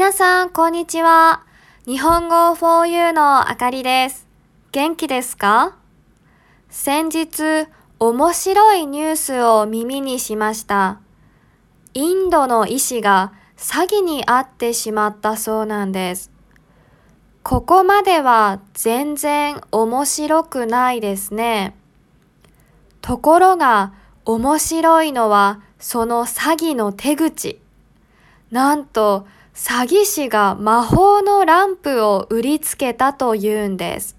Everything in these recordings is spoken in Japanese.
皆さん、こんにちは。日本語 4U のあかりです。元気ですか？先日、面白いニュースを耳にしました。インドの医師が詐欺に遭ってしまったそうなんです。ここまでは全然面白くないですね。ところが面白いのはその詐欺の手口。なんと詐欺師が魔法のランプを売りつけたというんです。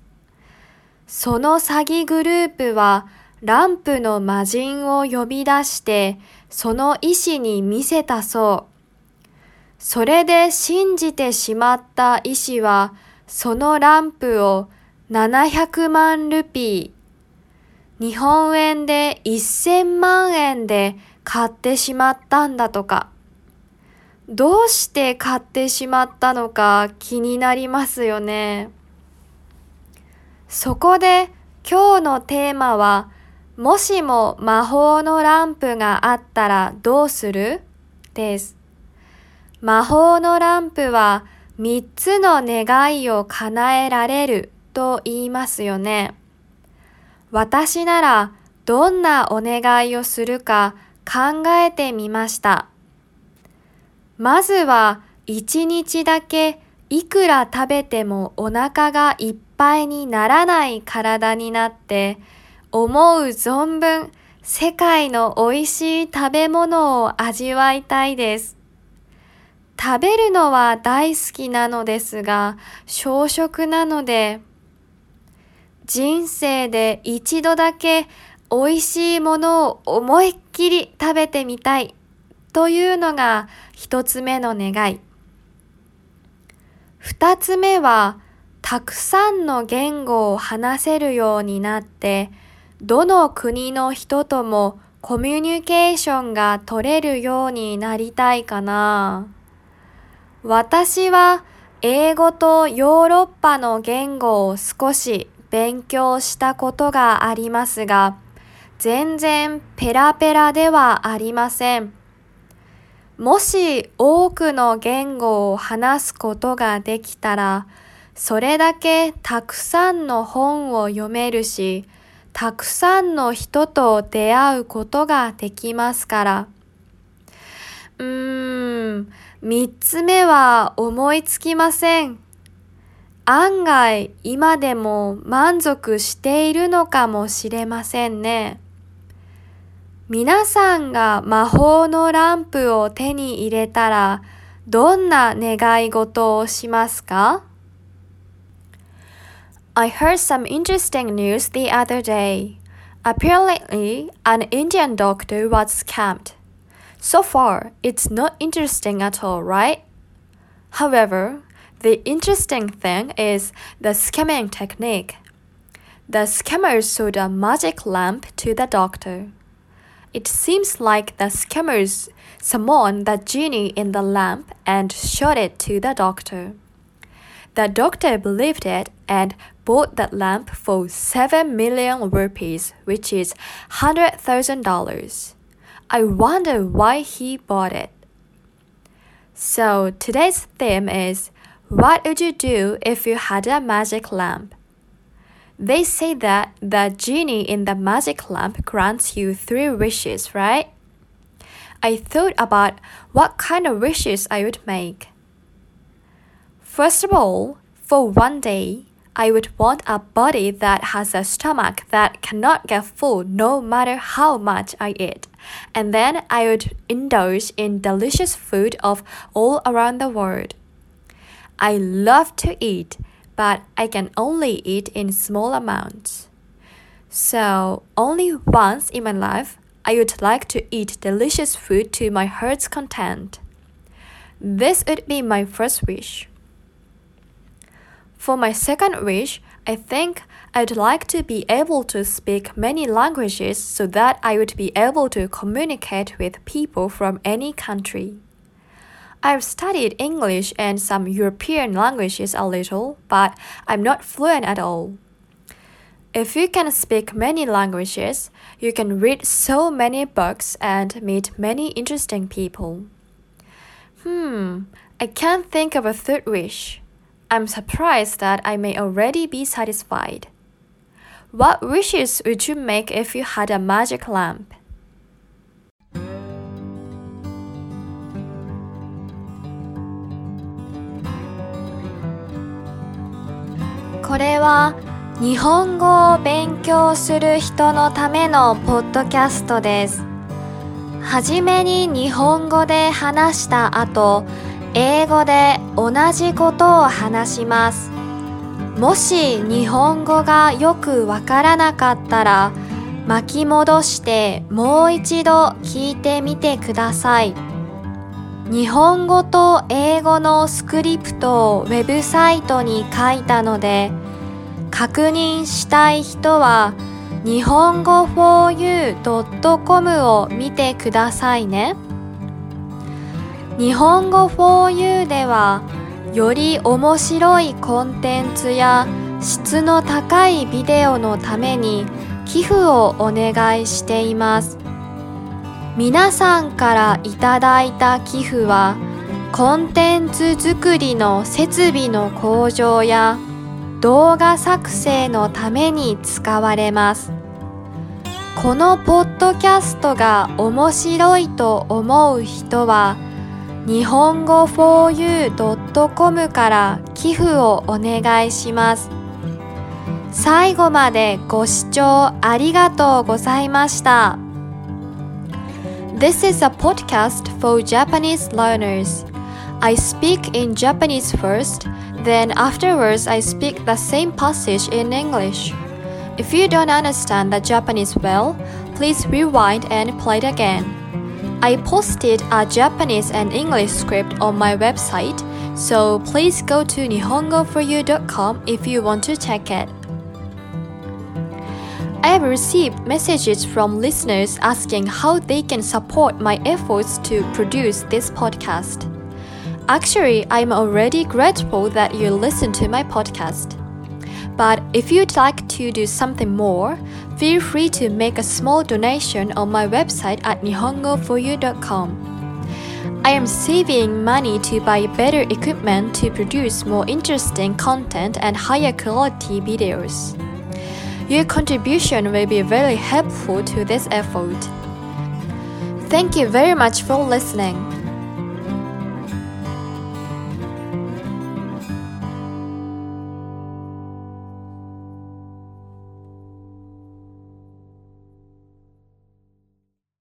その詐欺グループはランプの魔人を呼び出してその意思に見せたそう。それで信じてしまった医師はそのランプを700万ルピー、日本円で1000万円で買ってしまったんだとか。どうして買ってしまったのか気になりますよね。そこで今日のテーマは、もしも魔法のランプがあったらどうする？です。魔法のランプは3つの願いを叶えられると言いますよね。私ならどんなお願いをするか考えてみました。まずは一日だけいくら食べてもお腹がいっぱいにならない体になって思う存分世界の美味しい食べ物を味わいたいです。食べるのは大好きなのですが、小食なので、人生で一度だけ美味しいものを思いっきり食べてみたいというのが一つ目の願い。二つ目は、たくさんの言語を話せるようになって、どの国の人ともコミュニケーションが取れるようになりたいかな。私は英語とヨーロッパの言語を少し勉強したことがありますが、全然ペラペラではありません。もし多くの言語を話すことができたら、それだけたくさんの本を読めるし、たくさんの人と出会うことができますから。うーん、三つ目は思いつきません。案外今でも満足しているのかもしれませんね。皆さんが魔法のランプを手に入れたらどんな願い事をしますか I heard some interesting news the other day. Apparently, an Indian doctor was scammed. So far, it's not interesting at all, right? However, the interesting thing is the scamming technique. The scammers sold a magic lamp to the doctor. It seems like the scammers summoned the genie in the lamp and showed it to the doctor. The doctor believed it and bought that lamp for 7 million rupees, which is $100,000. I wonder why he bought it. So today's theme is What would you do if you had a magic lamp? They say that the genie in the magic lamp grants you three wishes, right? I thought about what kind of wishes I would make. First of all, for one day, I would want a body that has a stomach that cannot get full no matter how much I eat. And then I would indulge in delicious food of all around the world. I love to eat but I can only eat in small amounts. So, only once in my life, I would like to eat delicious food to my heart's content. This would be my first wish. For my second wish, I think I'd like to be able to speak many languages so that I would be able to communicate with people from any country. I've studied English and some European languages a little, but I'm not fluent at all. If you can speak many languages, you can read so many books and meet many interesting people. Hmm, I can't think of a third wish. I'm surprised that I may already be satisfied. What wishes would you make if you had a magic lamp? これは日本語を勉強する人のためのポッドキャストです。はじめに日本語で話した後、英語で同じことを話します。もし日本語がよくわからなかったら、巻き戻してもう一度聞いてみてください。日本語と英語のスクリプトをウェブサイトに書いたので、確認したい人は日本語 4u.com を見てくださいね。日本語 4u ではより面白いコンテンツや質の高いビデオのために寄付をお願いしています。皆さんからいただいた寄付はコンテンツ作りの設備の向上や動画作成のために使われます。このポッドキャストが面白いと思う人は日本語 4u.com から寄付をお願いします。最後までご視聴ありがとうございました。This is a podcast for Japanese learners. I speak in Japanese first, then afterwards I speak the same passage in English. If you don't understand the Japanese well, please rewind and play it again. I posted a Japanese and English script on my website, so please go to nihongoforyou.com if you want to check it. I have received messages from listeners asking how they can support my efforts to produce this podcast. Actually, I'm already grateful that you listen to my podcast. But if you'd like to do something more, feel free to make a small donation on my website at nihongoforyou.com. I am saving money to buy better equipment to produce more interesting content and higher quality videos. Your contribution will be very helpful to this effort. Thank you very much for listening.